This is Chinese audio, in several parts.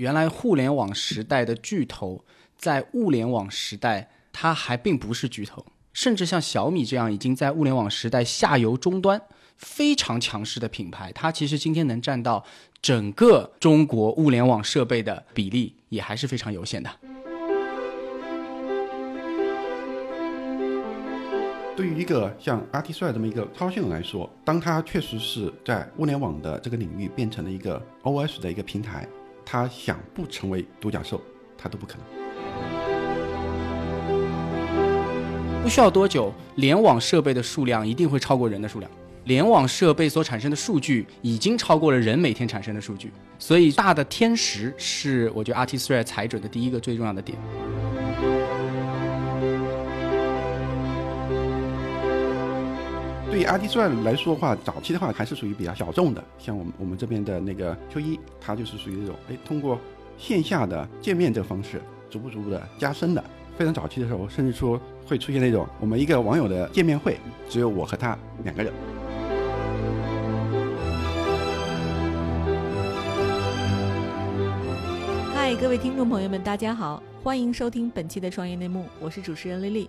原来互联网时代的巨头，在物联网时代，它还并不是巨头，甚至像小米这样已经在物联网时代下游终端非常强势的品牌，它其实今天能占到整个中国物联网设备的比例，也还是非常有限的。对于一个像 RT 这么一个操作系统来说，当它确实是在物联网的这个领域变成了一个 OS 的一个平台，他想不成为独角兽，他都不可能。不需要多久，联网设备的数量一定会超过人的数量。联网设备所产生的数据已经超过了人每天产生的数据，所以大的天时是我觉得 RT 踩准的第一个最重要的点。对于 RT 来说的话，早期的话还是属于比较小众的，像我们我们这边的那个 Q 一，它就是属于那种，哎，通过线下的见面这个方式，逐步逐步的加深的。非常早期的时候，甚至说会出现那种我们一个网友的见面会，只有我和他两个人。嗨，各位听众朋友们，大家好，欢迎收听本期的创业内幕，我是主持人丽丽。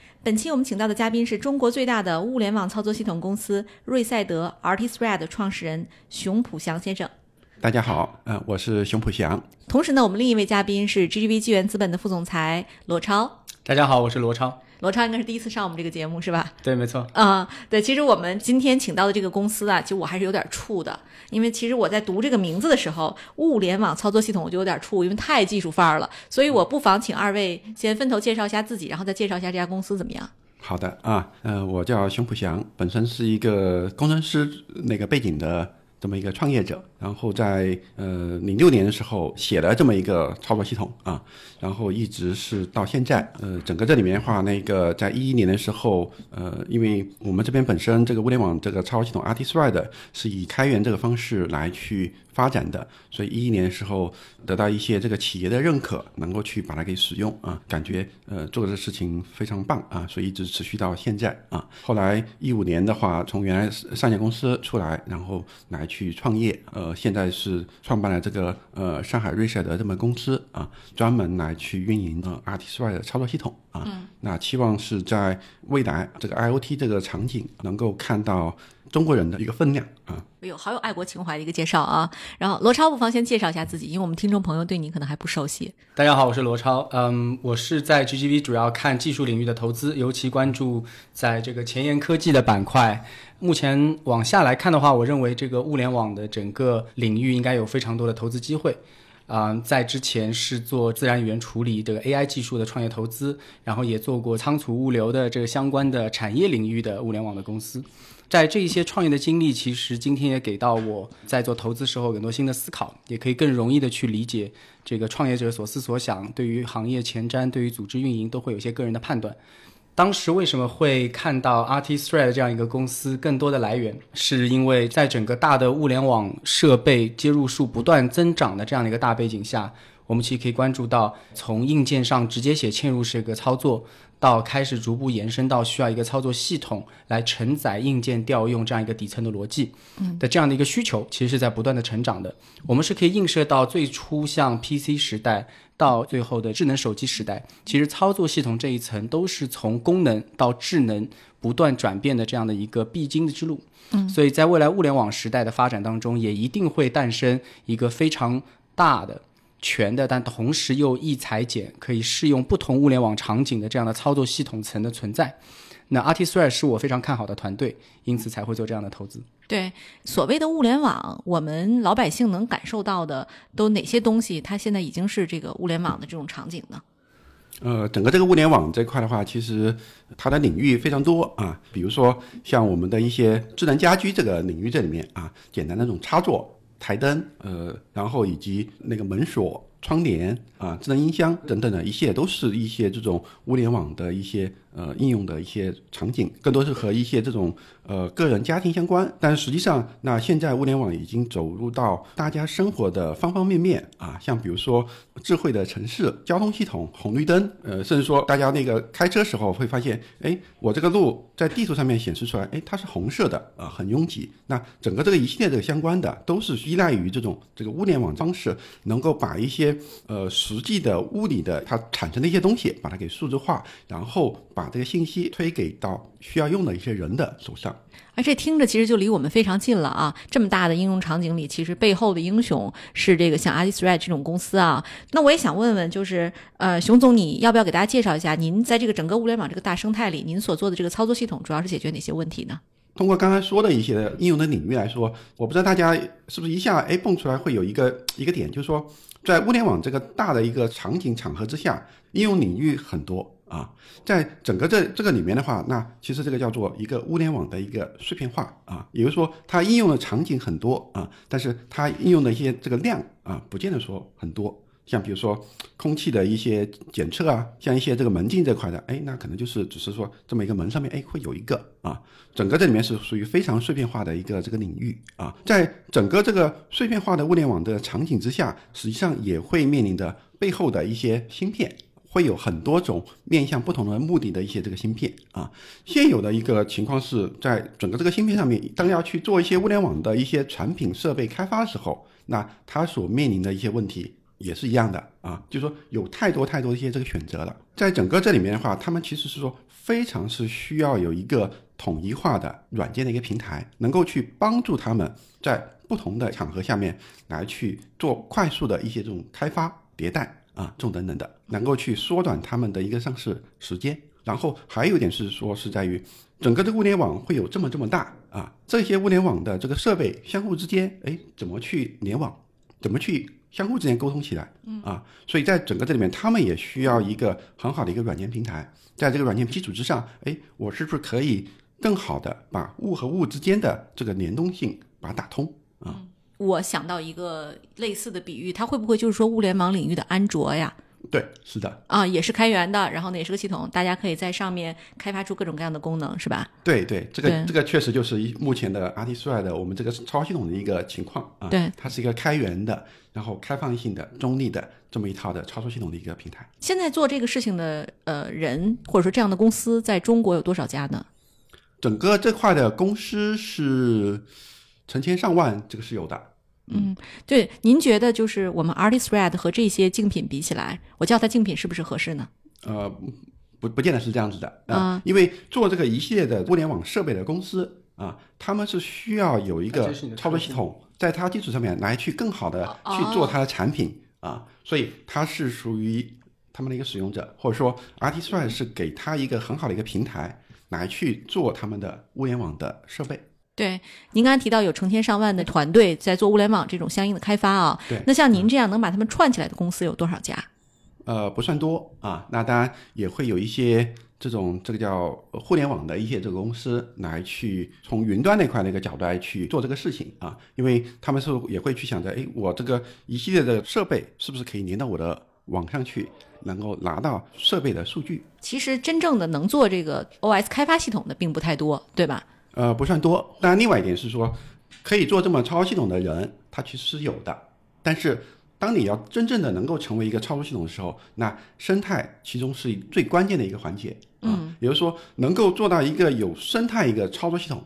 本期我们请到的嘉宾是中国最大的物联网操作系统公司瑞赛德 RTThread 创始人熊普祥先生。大家好，嗯，我是熊普祥。同时呢，我们另一位嘉宾是 GGV 纪元资本的副总裁罗超。大家好，我是罗超。罗超应该是第一次上我们这个节目是吧？对，没错。啊，对，其实我们今天请到的这个公司啊，其实我还是有点怵的，因为其实我在读这个名字的时候，物联网操作系统我就有点怵，因为太技术范儿了。所以我不妨请二位先分头介绍一下自己，然后再介绍一下这家公司怎么样？好的啊，呃，我叫熊普祥，本身是一个工程师那个背景的这么一个创业者。然后在呃零六年的时候写了这么一个操作系统啊，然后一直是到现在，呃，整个这里面的话，那个在一一年的时候，呃，因为我们这边本身这个物联网这个操作系统 RT-Thread 是以开源这个方式来去发展的，所以一一年的时候得到一些这个企业的认可，能够去把它给使用啊，感觉呃做的这事情非常棒啊，所以一直持续到现在啊。后来一五年的话，从原来上市公司出来，然后来去创业，呃。现在是创办了这个呃上海瑞赛德这么公司啊，专门来去运营呃 RT 的操作系统啊，那期望是在未来这个 IOT 这个场景能够看到中国人的一个分量啊。哎呦，好有爱国情怀的一个介绍啊！然后罗超不妨先介绍一下自己，因为我们听众朋友对你可能还不熟悉。大家好，我是罗超，嗯，我是在 GGV 主要看技术领域的投资，尤其关注在这个前沿科技的板块。目前往下来看的话，我认为这个物联网的整个领域应该有非常多的投资机会。啊，在之前是做自然语言处理这个 AI 技术的创业投资，然后也做过仓储物流的这个相关的产业领域的物联网的公司。在这一些创业的经历，其实今天也给到我在做投资时候很多新的思考，也可以更容易的去理解这个创业者所思所想，对于行业前瞻、对于组织运营都会有一些个人的判断。当时为什么会看到 RT-Thread 这样一个公司？更多的来源是因为在整个大的物联网设备接入数不断增长的这样的一个大背景下，我们其实可以关注到，从硬件上直接写嵌入式一个操作，到开始逐步延伸到需要一个操作系统来承载硬件调用这样一个底层的逻辑的这样的一个需求，其实是在不断的成长的。我们是可以映射到最初像 PC 时代。到最后的智能手机时代，其实操作系统这一层都是从功能到智能不断转变的这样的一个必经的之路。嗯，所以在未来物联网时代的发展当中，也一定会诞生一个非常大的、全的，但同时又易裁剪，可以适用不同物联网场景的这样的操作系统层的存在。那 RT-Thread 是我非常看好的团队，因此才会做这样的投资。对，所谓的物联网，我们老百姓能感受到的都哪些东西？它现在已经是这个物联网的这种场景呢？呃，整个这个物联网这块的话，其实它的领域非常多啊。比如说像我们的一些智能家居这个领域这里面啊，简单的这种插座、台灯，呃，然后以及那个门锁。窗帘啊、智能音箱等等的一系列，都是一些这种物联网的一些呃应用的一些场景，更多是和一些这种呃个人家庭相关。但实际上，那现在物联网已经走入到大家生活的方方面面啊，像比如说智慧的城市、交通系统、红绿灯，呃，甚至说大家那个开车时候会发现，哎，我这个路在地图上面显示出来，哎，它是红色的啊，很拥挤。那整个这个一系列这个相关的，都是依赖于这种这个物联网方式，能够把一些呃实际的物理的它产生的一些东西，把它给数字化，然后把这个信息推给到需要用的一些人的手上。而这听着其实就离我们非常近了啊！这么大的应用场景里，其实背后的英雄是这个像 ArtistRed 这种公司啊。那我也想问问，就是呃，熊总，你要不要给大家介绍一下，您在这个整个物联网这个大生态里，您所做的这个操作系统主要是解决哪些问题呢？通过刚才说的一些应用的领域来说，我不知道大家是不是一下哎蹦出来会有一个一个点，就是说在物联网这个大的一个场景场合之下，应用领域很多啊。在整个这这个里面的话，那其实这个叫做一个物联网的一个碎片化啊，也就是说它应用的场景很多啊，但是它应用的一些这个量啊，不见得说很多。像比如说空气的一些检测啊，像一些这个门禁这块的，哎，那可能就是只是说这么一个门上面，哎，会有一个啊，整个这里面是属于非常碎片化的一个这个领域啊，在整个这个碎片化的物联网的场景之下，实际上也会面临着背后的一些芯片，会有很多种面向不同的目的的一些这个芯片啊。现有的一个情况是在整个这个芯片上面，当要去做一些物联网的一些产品设备开发的时候，那它所面临的一些问题。也是一样的啊，就是说有太多太多一些这个选择了，在整个这里面的话，他们其实是说非常是需要有一个统一化的软件的一个平台，能够去帮助他们在不同的场合下面来去做快速的一些这种开发迭代啊，这种等等的，能够去缩短他们的一个上市时间。然后还有一点是说是在于整个的物联网会有这么这么大啊，这些物联网的这个设备相互之间，哎，怎么去联网，怎么去？相互之间沟通起来，嗯啊，所以在整个这里面，他们也需要一个很好的一个软件平台，在这个软件基础之上，哎，我是不是可以更好的把物和物之间的这个联动性把它打通啊？我想到一个类似的比喻，它会不会就是说物联网领域的安卓呀？对，是的，啊，也是开源的，然后呢也是个系统，大家可以在上面开发出各种各样的功能，是吧？对对，这个这个确实就是一目前的 Artist 的我们这个超系统的一个情况啊。对，它是一个开源的，然后开放性的、中立的这么一套的操作系统的一个平台。现在做这个事情的呃人，或者说这样的公司，在中国有多少家呢？整个这块的公司是成千上万，这个是有的。嗯，对，您觉得就是我们 ArtistRed 和这些竞品比起来，我叫它竞品是不是合适呢？呃，不，不见得是这样子的啊，因为做这个一系列的物联网设备的公司啊，他们是需要有一个操作系统，在它基础上面来去更好的去做它的产品啊，所以它是属于他们的一个使用者，或者说 ArtistRed 是给他一个很好的一个平台来去做他们的物联网的设备。对，您刚才提到有成千上万的团队在做物联网这种相应的开发啊。对。那像您这样能把他们串起来的公司有多少家？呃，不算多啊。那当然也会有一些这种这个叫互联网的一些这个公司来去从云端那块那个角度来去做这个事情啊，因为他们是也会去想着，哎，我这个一系列的设备是不是可以连到我的网上去，能够拿到设备的数据？其实真正的能做这个 OS 开发系统的并不太多，对吧？呃，不算多。当然，另外一点是说，可以做这么操作系统的人，他其实是有的。但是，当你要真正的能够成为一个操作系统的时候，那生态其中是最关键的一个环节。嗯，也就是说，能够做到一个有生态一个操作系统，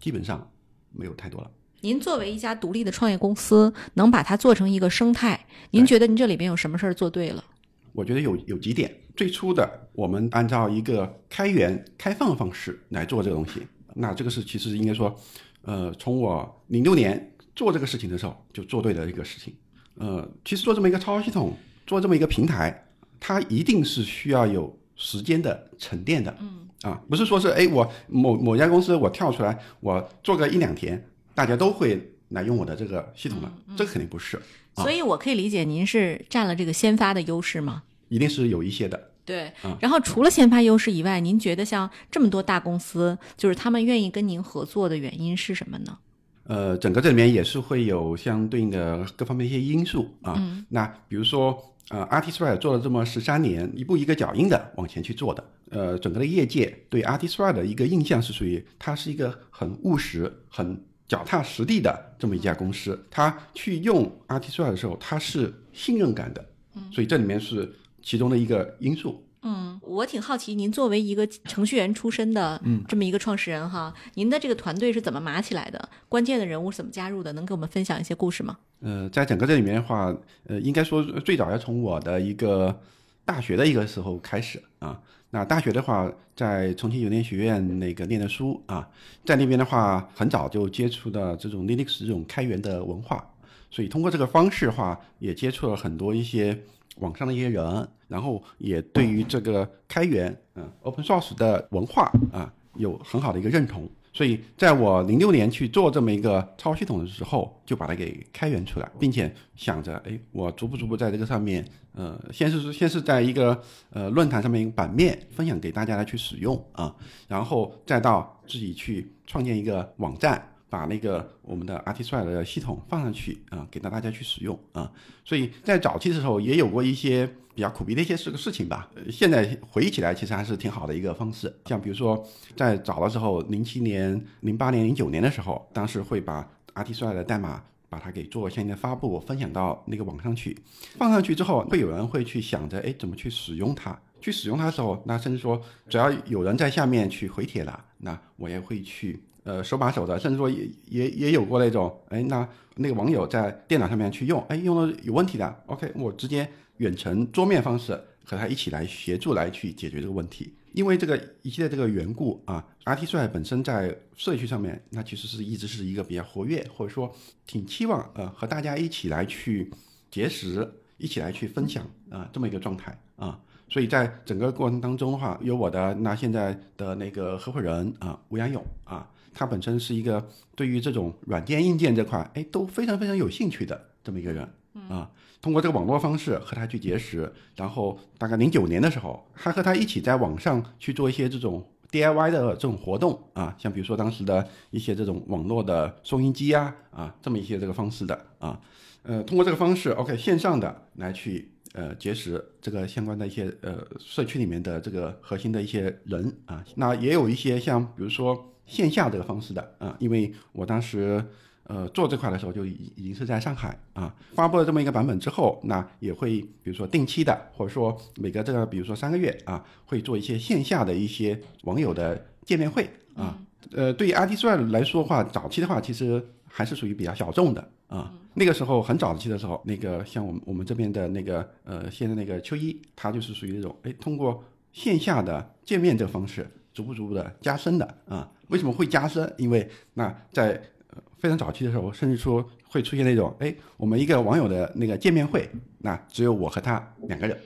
基本上没有太多了。您作为一家独立的创业公司，能把它做成一个生态，您觉得您这里边有什么事儿做对了？我觉得有有几点。最初的，我们按照一个开源开放的方式来做这个东西。那这个是其实应该说，呃，从我零六年做这个事情的时候就做对了一个事情。呃，其实做这么一个操作系统，做这么一个平台，它一定是需要有时间的沉淀的。嗯。啊，不是说是哎，我某某家公司我跳出来，我做个一两天，大家都会来用我的这个系统了，这个肯定不是。所以我可以理解您是占了这个先发的优势吗？一定是有一些的。对，然后除了先发优势以外，您觉得像这么多大公司，就是他们愿意跟您合作的原因是什么呢？呃，整个这里面也是会有相对应的各方面一些因素啊。嗯那比如说，呃，Artist 做了这么十三年，一步一个脚印的往前去做的。呃，整个的业界对 Artist 的一个印象是属于它是一个很务实、很脚踏实地的这么一家公司。它去用 Artist 的时候，它是信任感的，所以这里面是其中的一个因素。嗯，我挺好奇，您作为一个程序员出身的这么一个创始人哈，您的这个团队是怎么码起来的？关键的人物是怎么加入的？能给我们分享一些故事吗？呃，在整个这里面的话，呃，应该说最早要从我的一个大学的一个时候开始啊。那大学的话，在重庆邮电学院那个念的书啊，在那边的话，很早就接触的这种 Linux 这种开源的文化，所以通过这个方式的话，也接触了很多一些网上的一些人，然后也对于这个开源嗯 Open Source 的文化啊有很好的一个认同。所以，在我零六年去做这么一个操作系统的时候，就把它给开源出来，并且想着，哎，我逐步逐步在这个上面，呃，先是先是在一个呃论坛上面一个版面分享给大家来去使用啊，然后再到自己去创建一个网站，把那个我们的 Artist 的系统放上去啊，给到大家去使用啊。所以在早期的时候也有过一些比较苦逼的一些事个事情吧。现在回忆起来，其实还是挺好的一个方式。像比如说，在早的时候，零七年、零八年、零九年的时候，当时会把 Artist 的代码把它给做相应的发布，分享到那个网上去。放上去之后，会有人会去想着，哎，怎么去使用它？去使用它的时候，那甚至说，只要有人在下面去回帖了，那我也会去。呃，手把手的，甚至说也也也有过那种，哎，那那个网友在电脑上面去用，哎，用了有问题的，OK，我直接远程桌面方式和他一起来协助来去解决这个问题。因为这个一系列这个缘故啊，RT 帅本身在社区上面，那其实是一直是一个比较活跃，或者说挺期望呃和大家一起来去结识，一起来去分享啊、这么一个状态啊。所以在整个过程当中的话，有我的那现在的那个合伙人啊，吴阳勇啊，他本身是一个对于这种软件硬件这块，哎，都非常非常有兴趣的这么一个人啊。通过这个网络方式和他去结识，然后大概零九年的时候，还和他一起在网上去做一些这种 DIY 的这种活动啊，像比如说当时的一些这种网络的收音机啊啊这么一些这个方式的啊，呃，通过这个方式，OK 线上的来去呃结识这个相关的一些呃社区里面的这个核心的一些人啊，那也有一些像比如说线下这个方式的啊，因为我当时。呃，做这块的时候就已已经是在上海啊，发布了这么一个版本之后，那也会比如说定期的，或者说每个这个比如说三个月啊，会做一些线下的一些网友的见面会啊。呃，对于 RT 帅来说的话，早期的话其实还是属于比较小众的啊。那个时候很早期的时候，那个像我们我们这边的那个呃，现在那个秋一，他就是属于那种哎，通过线下的见面这个方式，逐步逐步的加深的啊。为什么会加深？因为那在呃非常早期的时候，甚至说会出现那种，哎，我们一个网友的那个见面会，那只有我和他两个人，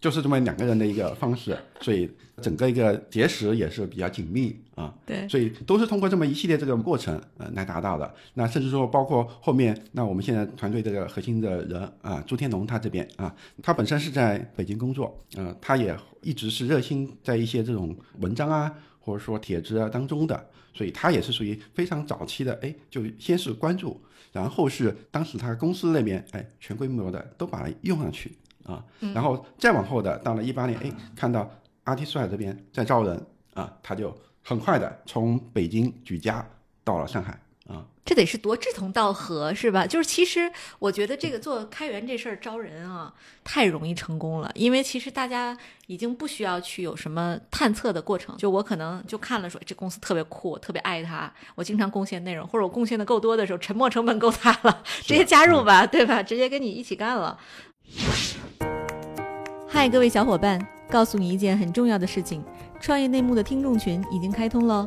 就是这么两个人的一个方式，所以整个一个结识也是比较紧密啊。对，所以都是通过这么一系列这个过程呃来达到的。那甚至说包括后面，那我们现在团队这个核心的人啊，朱天龙他这边啊，他本身是在北京工作，呃，他也一直是热心在一些这种文章啊，或者说帖子啊当中的，所以他也是属于非常早期的，哎，就先是关注，然后是当时他公司那边哎全规模的都把它用上去啊，然后再往后的到了一八年，哎，看到阿提苏海这边在招人啊，他就很快的从北京举家到了上海啊。这得是多志同道合，是吧？就是其实我觉得这个做开源这事儿招人啊，太容易成功了，因为其实大家已经不需要去有什么探测的过程。就我可能就看了说这公司特别酷，我特别爱它，我经常贡献内容，或者我贡献的够多的时候，沉没成本够大了，直接加入吧，对吧？直接跟你一起干了。嗨，各位小伙伴，告诉你一件很重要的事情：创业内幕的听众群已经开通喽。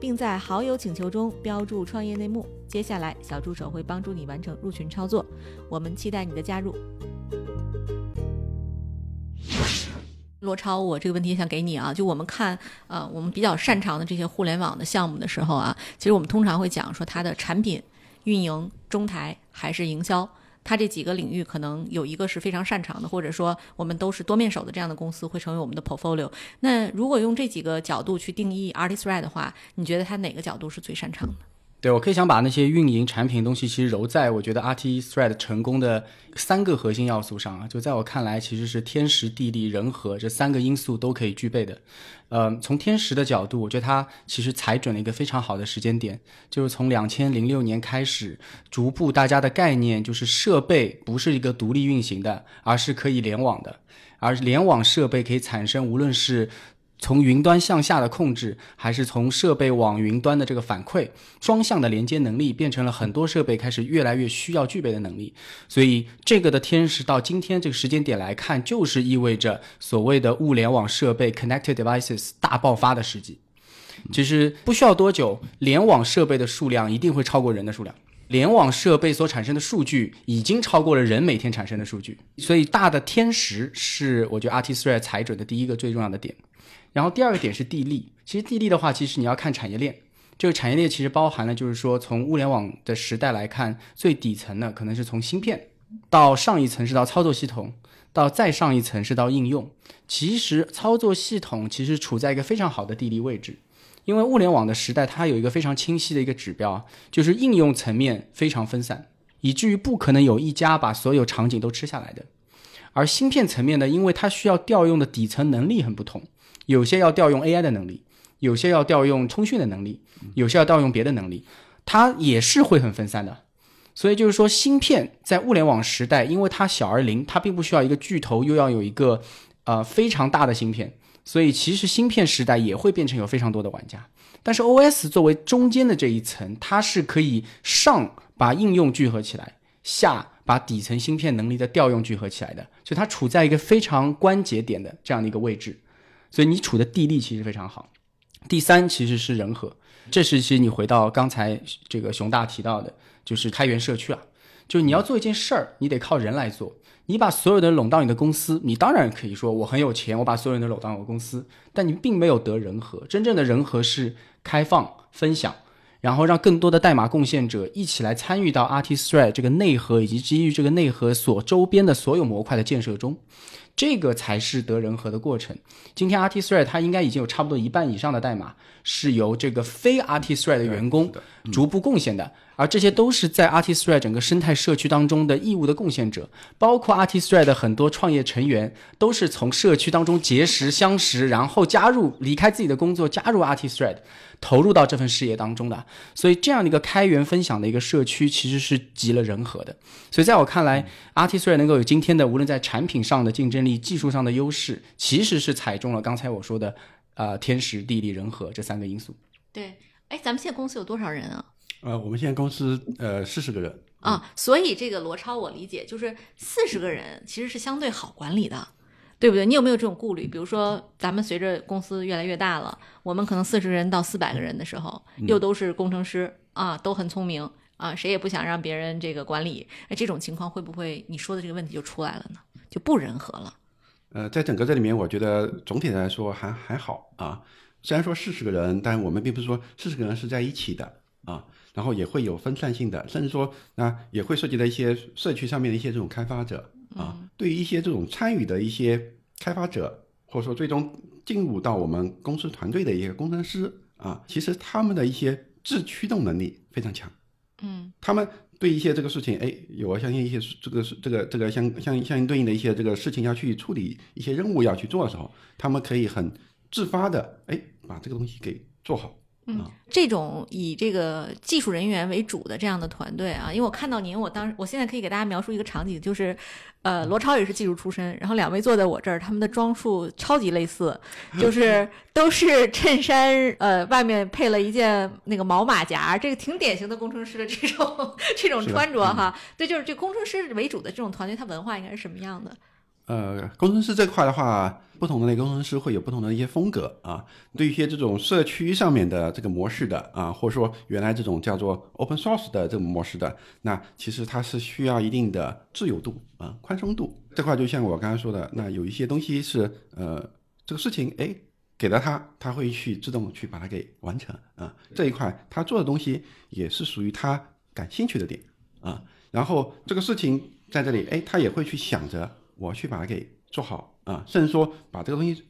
并在好友请求中标注“创业内幕”。接下来，小助手会帮助你完成入群操作。我们期待你的加入。罗超，我这个问题想给你啊，就我们看，呃，我们比较擅长的这些互联网的项目的时候啊，其实我们通常会讲说它的产品、运营、中台还是营销，它这几个领域可能有一个是非常擅长的，或者说我们都是多面手的这样的公司会成为我们的 portfolio。那如果用这几个角度去定义 Artist Red 的话，你觉得它哪个角度是最擅长的？对，我可以想把那些运营产品东西，其实揉在我觉得 RT Thread 成功的三个核心要素上啊。就在我看来，其实是天时地利人和这三个因素都可以具备的。呃，从天时的角度，我觉得它其实踩准了一个非常好的时间点，就是从两千零六年开始，逐步大家的概念就是设备不是一个独立运行的，而是可以联网的，而联网设备可以产生无论是从云端向下的控制，还是从设备往云端的这个反馈，双向的连接能力，变成了很多设备开始越来越需要具备的能力。所以，这个的天时到今天这个时间点来看，就是意味着所谓的物联网设备 （connected devices） 大爆发的时机。其实不需要多久，联网设备的数量一定会超过人的数量。联网设备所产生的数据已经超过了人每天产生的数据，所以大的天时是我觉得 RT Thread 踩准的第一个最重要的点。然后第二个点是地利，其实地利的话，其实你要看产业链。这个产业链其实包含了，就是说从物联网的时代来看，最底层的可能是从芯片，到上一层是到操作系统，到再上一层是到应用。其实操作系统其实处在一个非常好的地理位置，因为物联网的时代它有一个非常清晰的一个指标，就是应用层面非常分散，以至于不可能有一家把所有场景都吃下来的。而芯片层面呢，因为它需要调用的底层能力很不同。有些要调用 AI 的能力，有些要调用通讯的能力，有些要调用别的能力，它也是会很分散的。所以就是说，芯片在物联网时代，因为它小而灵，它并不需要一个巨头，又要有一个呃非常大的芯片，所以其实芯片时代也会变成有非常多的玩家。但是 OS 作为中间的这一层，它是可以上把应用聚合起来，下把底层芯片能力的调用聚合起来的，所以它处在一个非常关节点的这样的一个位置。所以你处的地利其实非常好。第三其实是人和，这是其实你回到刚才这个熊大提到的，就是开源社区啊，就是你要做一件事儿，你得靠人来做。你把所有的拢到你的公司，你当然可以说我很有钱，我把所有人都拢到我公司，但你并没有得人和。真正的人和是开放分享，然后让更多的代码贡献者一起来参与到 Artist Thread 这个内核以及基于这个内核所周边的所有模块的建设中。这个才是得人和的过程。今天 RT Thread 它应该已经有差不多一半以上的代码是由这个非 RT Thread 的员工逐步贡献的，而这些都是在 RT Thread 整个生态社区当中的义务的贡献者，包括 RT Thread 的很多创业成员都是从社区当中结识相识，然后加入离开自己的工作加入 RT Thread。投入到这份事业当中的，所以这样的一个开源分享的一个社区，其实是集了人和的。所以在我看来，RT 虽然能够有今天的无论在产品上的竞争力、技术上的优势，其实是踩中了刚才我说的，呃，天时地利人和这三个因素。对，哎，咱们现在公司有多少人啊？呃，我们现在公司呃四十个人啊，所以这个罗超我理解就是四十个人其实是相对好管理的。对不对？你有没有这种顾虑？比如说，咱们随着公司越来越大了，我们可能四十人到四百个人的时候，又都是工程师啊，都很聪明啊，谁也不想让别人这个管理。哎，这种情况会不会你说的这个问题就出来了呢？就不人和了？呃，在整个这里面，我觉得总体来说还还好啊。虽然说四十个人，但我们并不是说四十个人是在一起的啊，然后也会有分散性的，甚至说那也会涉及到一些社区上面的一些这种开发者。啊，对于一些这种参与的一些开发者，或者说最终进入到我们公司团队的一些工程师啊，其实他们的一些自驱动能力非常强。嗯，他们对一些这个事情，哎，有相信一些这个这个这个相相相应对应的一些这个事情要去处理一些任务要去做的时候，他们可以很自发的哎把这个东西给做好。嗯，这种以这个技术人员为主的这样的团队啊，因为我看到您，我当我现在可以给大家描述一个场景，就是，呃，罗超也是技术出身，然后两位坐在我这儿，他们的装束超级类似，就是都是衬衫，呃，外面配了一件那个毛马甲，这个挺典型的工程师的这种 这种穿着哈。对，就是这工程师为主的这种团队，它文化应该是什么样的？呃，工程师这块的话，不同的那个工程师会有不同的一些风格啊。对一些这种社区上面的这个模式的啊，或者说原来这种叫做 open source 的这种模式的，那其实它是需要一定的自由度啊、宽松度。这块就像我刚才说的，那有一些东西是呃，这个事情哎给了他，他会去自动去把它给完成啊。这一块他做的东西也是属于他感兴趣的点啊。然后这个事情在这里，哎，他也会去想着。我去把它给做好啊，甚至说把这个东西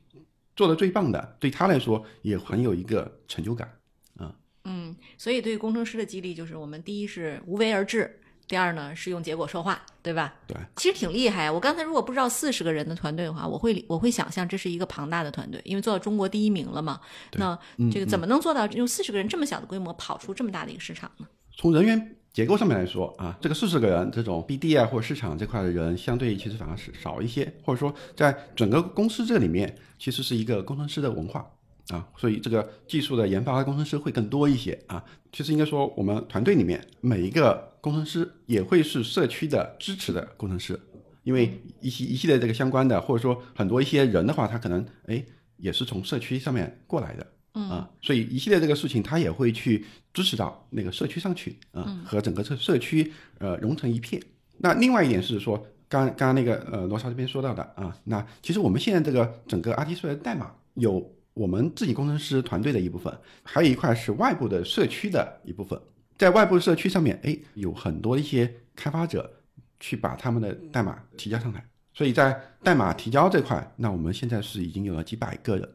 做的最棒的，对他来说也很有一个成就感啊。嗯，所以对于工程师的激励就是，我们第一是无为而治，第二呢是用结果说话，对吧？对，其实挺厉害。我刚才如果不知道四十个人的团队的话，我会我会想象这是一个庞大的团队，因为做到中国第一名了嘛。那这个怎么能做到用四十个人这么小的规模跑出这么大的一个市场呢？从人员。结构上面来说啊，这个四十个人这种 BD 啊或者市场这块的人，相对其实反而是少一些，或者说在整个公司这里面，其实是一个工程师的文化啊，所以这个技术的研发工程师会更多一些啊。其实应该说，我们团队里面每一个工程师也会是社区的支持的工程师，因为一系一系列这个相关的，或者说很多一些人的话，他可能哎也是从社区上面过来的。嗯所以一系列这个事情，他也会去支持到那个社区上去啊，和整个社社区呃融成一片。那另外一点是说，刚刚刚那个呃罗超这边说到的啊，那其实我们现在这个整个 RT 的代码有我们自己工程师团队的一部分，还有一块是外部的社区的一部分。在外部社区上面，哎，有很多一些开发者去把他们的代码提交上来，所以在代码提交这块，那我们现在是已经有了几百个人。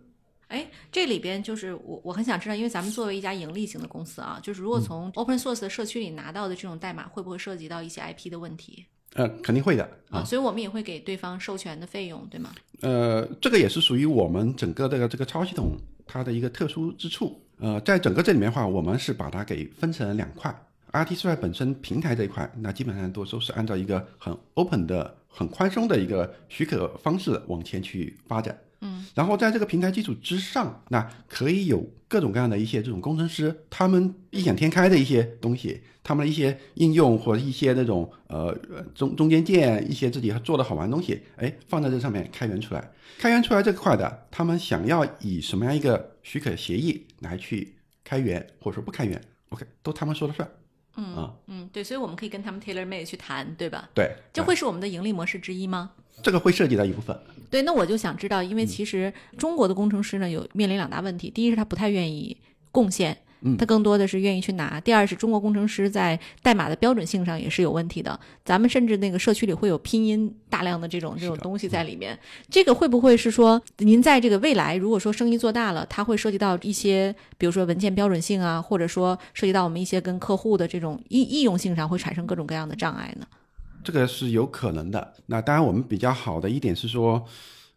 哎，这里边就是我我很想知道，因为咱们作为一家盈利型的公司啊，就是如果从 open source 的社区里拿到的这种代码，会不会涉及到一些 IP 的问题？呃，肯定会的啊，所以我们也会给对方授权的费用，对吗？呃，这个也是属于我们整个这个这个超系统它的一个特殊之处。呃，在整个这里面的话，我们是把它给分成了两块，RT 四本身平台这一块，那基本上都都是按照一个很 open 的、很宽松的一个许可方式往前去发展。嗯，然后在这个平台基础之上，那可以有各种各样的一些这种工程师，他们异想天开的一些东西，他们的一些应用或者一些那种呃中中间件，一些自己做的好玩的东西，哎，放在这上面开源出来。开源出来这块的，他们想要以什么样一个许可协议来去开源，或者说不开源，OK，都他们说了算。嗯啊，嗯，对，所以我们可以跟他们 tailor made 去谈，对吧？对，这会是我们的盈利模式之一吗？这个会涉及到一部分。对，那我就想知道，因为其实中国的工程师呢，有面临两大问题，第一是他不太愿意贡献。他更多的是愿意去拿。第二是中国工程师在代码的标准性上也是有问题的。咱们甚至那个社区里会有拼音大量的这种这种东西在里面。这个会不会是说，您在这个未来如果说生意做大了，它会涉及到一些，比如说文件标准性啊，或者说涉及到我们一些跟客户的这种易易用性上会产生各种各样的障碍呢？这个是有可能的。那当然，我们比较好的一点是说。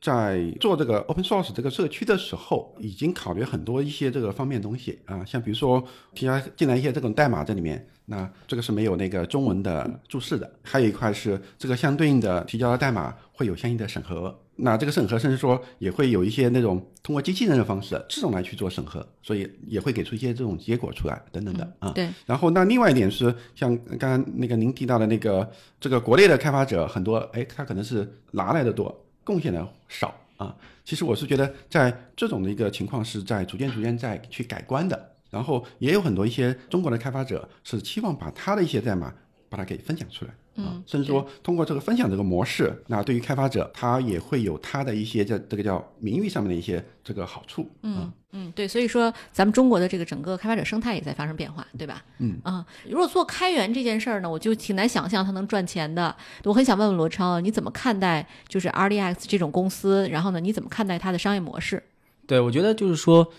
在做这个 open source 这个社区的时候，已经考虑很多一些这个方面东西啊，像比如说提交进来一些这种代码在里面，那这个是没有那个中文的注释的。还有一块是这个相对应的提交的代码会有相应的审核，那这个审核甚至说也会有一些那种通过机器人的方式自动来去做审核，所以也会给出一些这种结果出来等等的啊。对。然后那另外一点是，像刚刚那个您提到的那个这个国内的开发者很多，哎，他可能是拿来的多。贡献的少啊，其实我是觉得，在这种的一个情况是在逐渐逐渐在去改观的，然后也有很多一些中国的开发者是期望把他的一些代码把它给分享出来。嗯，甚至说通过这个分享这个模式，那对于开发者他也会有他的一些这这个叫名誉上面的一些这个好处。嗯嗯，对，所以说咱们中国的这个整个开发者生态也在发生变化，对吧？嗯啊，如果做开源这件事儿呢，我就挺难想象它能赚钱的。我很想问问罗超，你怎么看待就是 RDX 这种公司？然后呢，你怎么看待它的商业模式？对，我觉得就是说，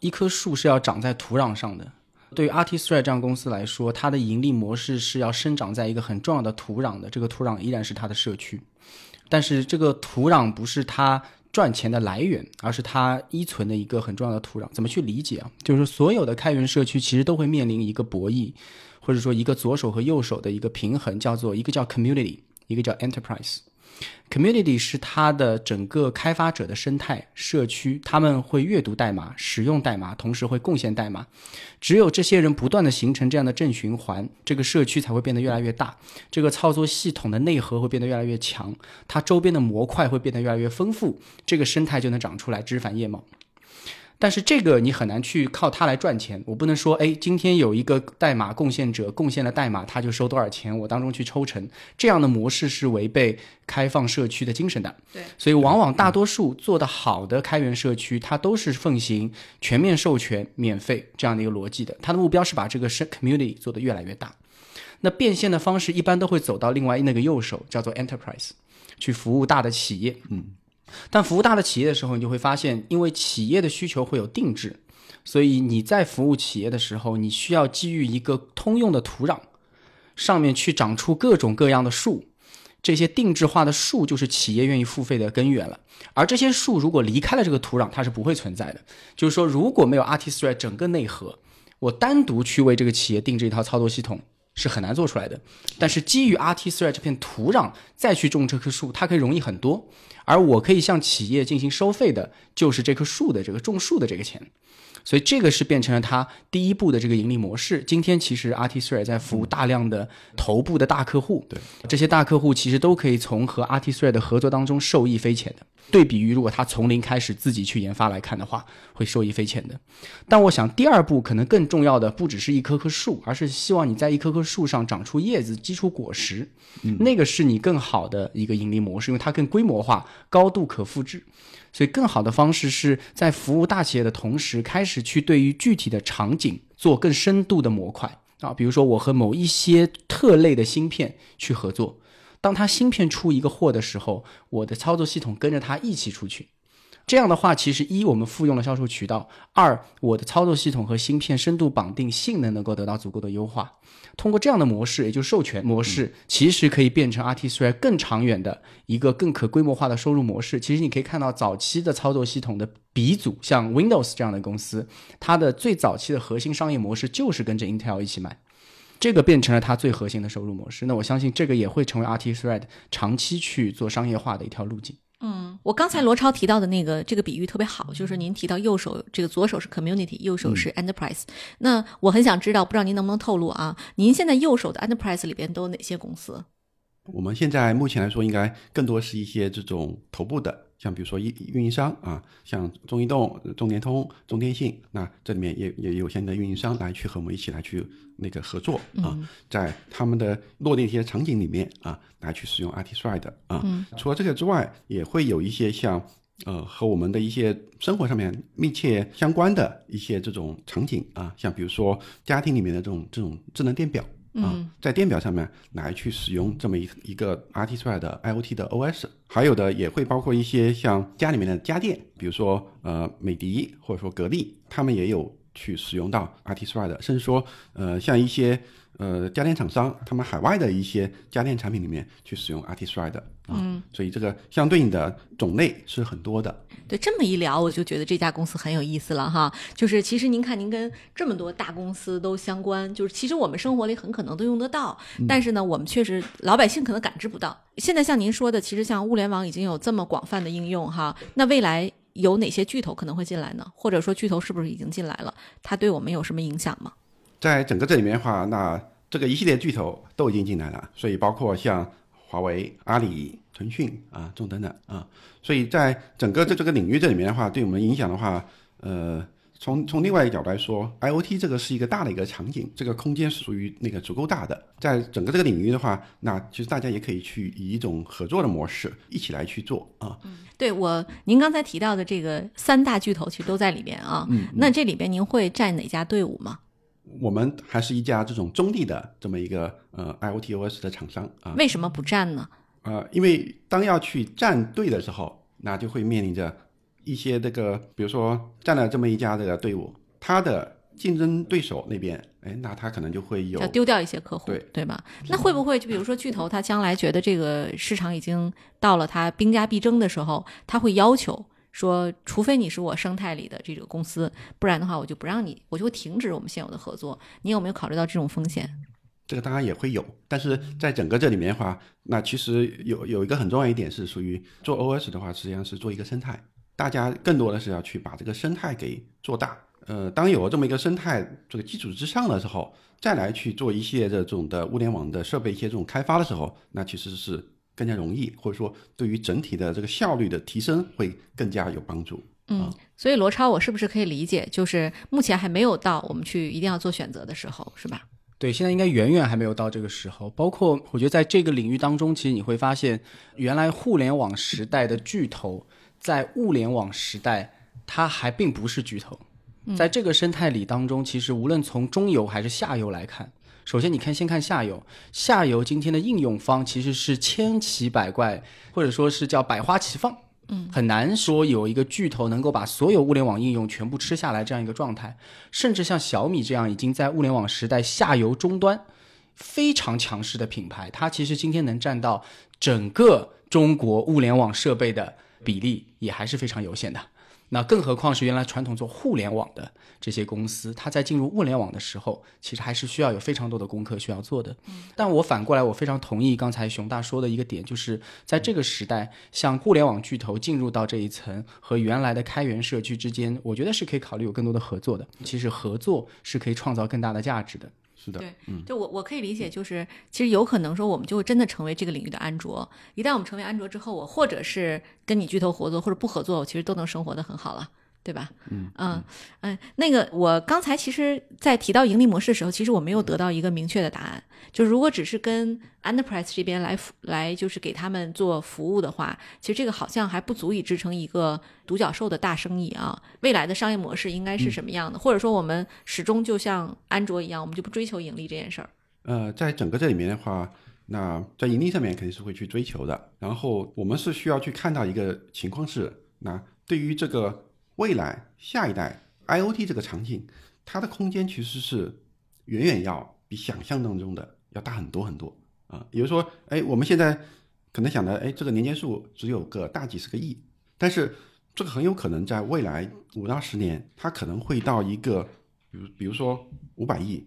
一棵树是要长在土壤上的。对于 Artistry 这样公司来说，它的盈利模式是要生长在一个很重要的土壤的，这个土壤依然是它的社区，但是这个土壤不是它赚钱的来源，而是它依存的一个很重要的土壤。怎么去理解啊？就是所有的开源社区其实都会面临一个博弈，或者说一个左手和右手的一个平衡，叫做一个叫 community，一个叫 enterprise。Community 是它的整个开发者的生态社区，他们会阅读代码、使用代码，同时会贡献代码。只有这些人不断的形成这样的正循环，这个社区才会变得越来越大，这个操作系统的内核会变得越来越强，它周边的模块会变得越来越丰富，这个生态就能长出来枝繁叶茂。但是这个你很难去靠它来赚钱。我不能说，哎，今天有一个代码贡献者贡献了代码，他就收多少钱，我当中去抽成。这样的模式是违背开放社区的精神的。对，所以往往大多数做得好的开源社区，它都是奉行全面授权、免费这样的一个逻辑的。它的目标是把这个 community 做得越来越大。那变现的方式一般都会走到另外那个右手，叫做 enterprise，去服务大的企业。嗯。但服务大的企业的时候，你就会发现，因为企业的需求会有定制，所以你在服务企业的时候，你需要基于一个通用的土壤，上面去长出各种各样的树，这些定制化的树就是企业愿意付费的根源了。而这些树如果离开了这个土壤，它是不会存在的。就是说，如果没有 Artist 整个内核，我单独去为这个企业定制一套操作系统是很难做出来的。但是基于 Artist 这片土壤再去种这棵树，它可以容易很多。而我可以向企业进行收费的，就是这棵树的这个种树的这个钱，所以这个是变成了它第一步的这个盈利模式。今天其实 Artist 在服务大量的头部的大客户，对这些大客户其实都可以从和 Artist 的合作当中受益匪浅的。对比于如果他从零开始自己去研发来看的话，会受益匪浅的。但我想第二步可能更重要的不只是一棵棵树，而是希望你在一棵棵树上长出叶子、结出果实，那个是你更好的一个盈利模式，因为它更规模化、高度可复制。所以更好的方式是在服务大企业的同时，开始去对于具体的场景做更深度的模块啊，比如说我和某一些特类的芯片去合作。当它芯片出一个货的时候，我的操作系统跟着它一起出去。这样的话，其实一我们复用了销售渠道，二我的操作系统和芯片深度绑定，性能能够得到足够的优化。通过这样的模式，也就是授权模式，其实可以变成 RT3 更长远的一个更可规模化的收入模式。其实你可以看到，早期的操作系统的鼻祖，像 Windows 这样的公司，它的最早期的核心商业模式就是跟着 Intel 一起买。这个变成了它最核心的收入模式，那我相信这个也会成为 RT Thread 长期去做商业化的一条路径。嗯，我刚才罗超提到的那个这个比喻特别好，就是您提到右手这个左手是 Community，右手是 Enterprise。那我很想知道，不知道您能不能透露啊？您现在右手的 Enterprise 里边都有哪些公司？我们现在目前来说，应该更多是一些这种头部的。像比如说运运营商啊，像中移动、中联通、中电信，那这里面也也有相应的运营商来去和我们一起来去那个合作啊，在他们的落地一些场景里面啊，来去使用 RTSI 的啊。除了这个之外，也会有一些像呃和我们的一些生活上面密切相关的一些这种场景啊，像比如说家庭里面的这种这种智能电表。啊，在电表上面来去使用这么一一个 RT 出来的 IOT 的 OS，还有的也会包括一些像家里面的家电，比如说呃美的或者说格力，他们也有去使用到 RT 出来的，甚至说呃像一些。呃，家电厂商他们海外的一些家电产品里面去使用 Artist 的，嗯，所以这个相对应的种类是很多的。对，这么一聊，我就觉得这家公司很有意思了哈。就是其实您看，您跟这么多大公司都相关，就是其实我们生活里很可能都用得到，但是呢，我们确实老百姓可能感知不到。现在像您说的，其实像物联网已经有这么广泛的应用哈，那未来有哪些巨头可能会进来呢？或者说巨头是不是已经进来了？它对我们有什么影响吗？在整个这里面的话，那这个一系列巨头都已经进来了，所以包括像华为、阿里、腾讯啊，这种等等啊，所以在整个这这个领域这里面的话，对我们影响的话，呃，从从另外一个角度来说，IOT 这个是一个大的一个场景，这个空间是属于那个足够大的，在整个这个领域的话，那其实大家也可以去以一种合作的模式一起来去做啊。嗯，对我您刚才提到的这个三大巨头其实都在里边啊，嗯，那这里边您会站哪家队伍吗？我们还是一家这种中立的这么一个呃 IOTOS 的厂商啊。为什么不站呢？呃，因为当要去站队的时候，那就会面临着一些这个，比如说站了这么一家这个队伍，他的竞争对手那边，哎，那他可能就会有要丢掉一些客户，对对吧？那会不会就比如说巨头，他将来觉得这个市场已经到了他兵家必争的时候，他会要求？说，除非你是我生态里的这个公司，不然的话，我就不让你，我就会停止我们现有的合作。你有没有考虑到这种风险？这个当然也会有，但是在整个这里面的话，那其实有有一个很重要一点是属于做 OS 的话，实际上是做一个生态，大家更多的是要去把这个生态给做大。呃，当有了这么一个生态这个基础之上的时候，再来去做一些这种的物联网的设备一些这种开发的时候，那其实是更加容易，或者说对于整体的这个效率的提升会更加有帮助。嗯，所以罗超，我是不是可以理解，就是目前还没有到我们去一定要做选择的时候，是吧？对，现在应该远远还没有到这个时候。包括我觉得在这个领域当中，其实你会发现，原来互联网时代的巨头，在物联网时代，它还并不是巨头。在这个生态里当中，其实无论从中游还是下游来看，首先你看，先看下游，下游今天的应用方其实是千奇百怪，或者说是叫百花齐放。嗯，很难说有一个巨头能够把所有物联网应用全部吃下来这样一个状态，甚至像小米这样已经在物联网时代下游终端非常强势的品牌，它其实今天能占到整个中国物联网设备的比例也还是非常有限的。那更何况是原来传统做互联网的这些公司，它在进入物联网的时候，其实还是需要有非常多的功课需要做的。但我反过来，我非常同意刚才熊大说的一个点，就是在这个时代，像互联网巨头进入到这一层和原来的开源社区之间，我觉得是可以考虑有更多的合作的。其实合作是可以创造更大的价值的。是的，对，就我我可以理解，就是其实有可能说我们就会真的成为这个领域的安卓。一旦我们成为安卓之后，我或者是跟你巨头合作，或者不合作，我其实都能生活的很好了。对吧？嗯嗯嗯，那个我刚才其实，在提到盈利模式的时候，其实我没有得到一个明确的答案。就如果只是跟 enterprise 这边来来，就是给他们做服务的话，其实这个好像还不足以支撑一个独角兽的大生意啊。未来的商业模式应该是什么样的？或者说，我们始终就像安卓一样，我们就不追求盈利这件事儿？呃，在整个这里面的话，那在盈利上面肯定是会去追求的。然后我们是需要去看到一个情况是，那对于这个。未来下一代 IOT 这个场景，它的空间其实是远远要比想象当中的要大很多很多啊。也就是说，哎，我们现在可能想的，哎，这个年间数只有个大几十个亿，但是这个很有可能在未来五到十年，它可能会到一个，比如比如说五百亿、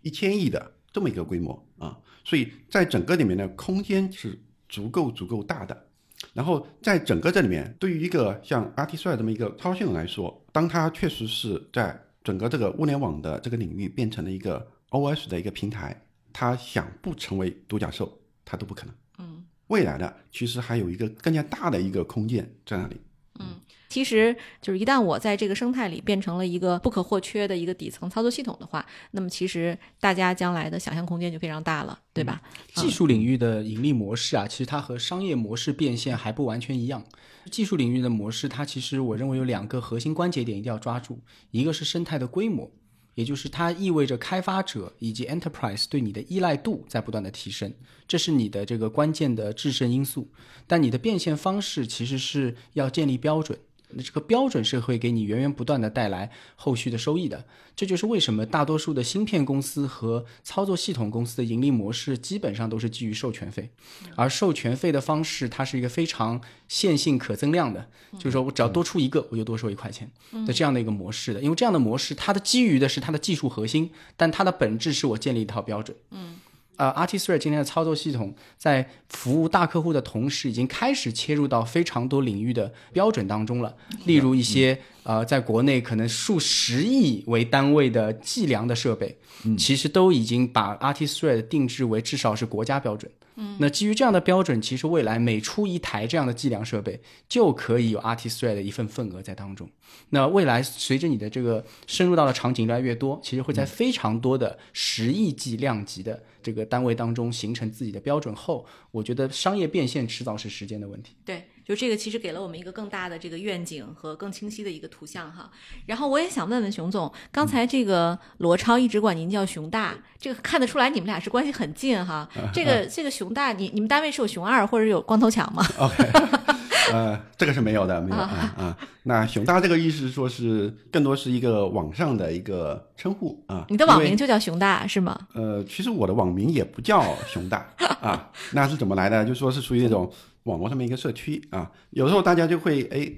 一千亿的这么一个规模啊。所以在整个里面的空间是足够足够大的。然后在整个这里面，对于一个像 RT3 这么一个操作系统来说，当它确实是在整个这个物联网的这个领域变成了一个 OS 的一个平台，它想不成为独角兽，它都不可能。嗯，未来的其实还有一个更加大的一个空间在那里。嗯。其实就是一旦我在这个生态里变成了一个不可或缺的一个底层操作系统的话，那么其实大家将来的想象空间就非常大了，对吧？技术领域的盈利模式啊，其实它和商业模式变现还不完全一样。技术领域的模式，它其实我认为有两个核心关节点一定要抓住，一个是生态的规模，也就是它意味着开发者以及 enterprise 对你的依赖度在不断的提升，这是你的这个关键的制胜因素。但你的变现方式其实是要建立标准。那这个标准是会给你源源不断的带来后续的收益的，这就是为什么大多数的芯片公司和操作系统公司的盈利模式基本上都是基于授权费，而授权费的方式它是一个非常线性可增量的，就是说我只要多出一个我就多收一块钱的这样的一个模式的，因为这样的模式它的基于的是它的技术核心，但它的本质是我建立一套标准。嗯。呃，RT3 今天的操作系统在服务大客户的同时，已经开始切入到非常多领域的标准当中了。例如一些呃，在国内可能数十亿为单位的计量的设备，其实都已经把 RT3 定制为至少是国家标准。嗯，那基于这样的标准，其实未来每出一台这样的计量设备，就可以有 RT3 的一份份额在当中。那未来随着你的这个深入到的场景越来越多，其实会在非常多的十亿计量级的这个单位当中形成自己的标准后，我觉得商业变现迟早是时间的问题。对。就这个其实给了我们一个更大的这个愿景和更清晰的一个图像哈。然后我也想问问熊总，刚才这个罗超一直管您叫熊大，这个看得出来你们俩是关系很近哈。这个这个熊大，你你们单位是有熊二或者有光头强吗？OK，呃，这个是没有的，没有啊啊。那熊大这个意思说是更多是一个网上的一个称呼啊。你的网名就叫熊大是吗？呃，其实我的网名也不叫熊大 啊，那是怎么来的？就说是属于那种。网络上面一个社区啊，有时候大家就会哎，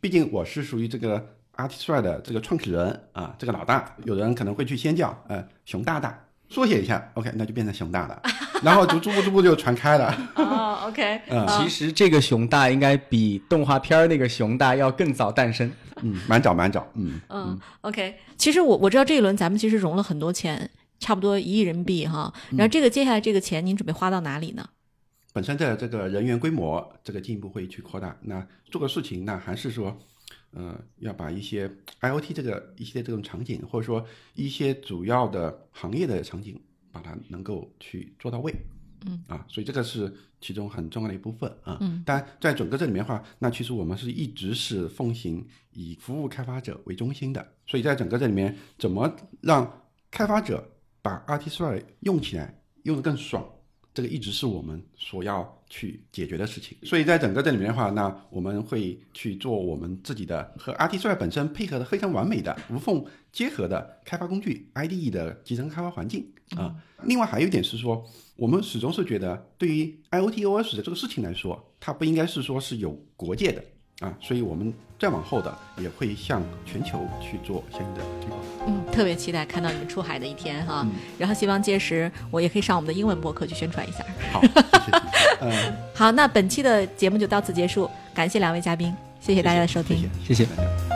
毕竟我是属于这个 Artist 的这个创始人啊，这个老大，有人可能会去先叫呃熊大大缩写一下，OK，那就变成熊大了，然后就逐步逐步就传开了。哦，OK，嗯其实这个熊大应该比动画片儿那个熊大要更早诞生。嗯，蛮早蛮早，嗯嗯，OK。其实我我知道这一轮咱们其实融了很多钱，差不多一亿人民币哈。然后这个接下来这个钱您准备花到哪里呢？本身的这个人员规模，这个进一步会去扩大。那做个事情，那还是说，呃，要把一些 IOT 这个一些这种场景，或者说一些主要的行业的场景，把它能够去做到位。嗯啊，所以这个是其中很重要的一部分啊。嗯，当然，在整个这里面的话，那其实我们是一直是奉行以服务开发者为中心的。所以在整个这里面，怎么让开发者把 Artisoy 用起来，用得更爽，这个一直是我们所要去解决的事情。所以在整个这里面的话，那我们会去做我们自己的和 Artisoy 本身配合的非常完美的无缝结合的开发工具 IDE 的集成开发环境啊。另外还有一点是说，我们始终是觉得，对于 IoT OS 的这个事情来说，它不应该是说是有国界的啊，所以我们再往后的也会向全球去做相应的推广。嗯，特别期待看到你们出海的一天哈。然后希望届时我也可以上我们的英文博客去宣传一下。好，谢谢。嗯，好，那本期的节目就到此结束，感谢两位嘉宾，谢谢大家的收听。谢谢谢谢大家。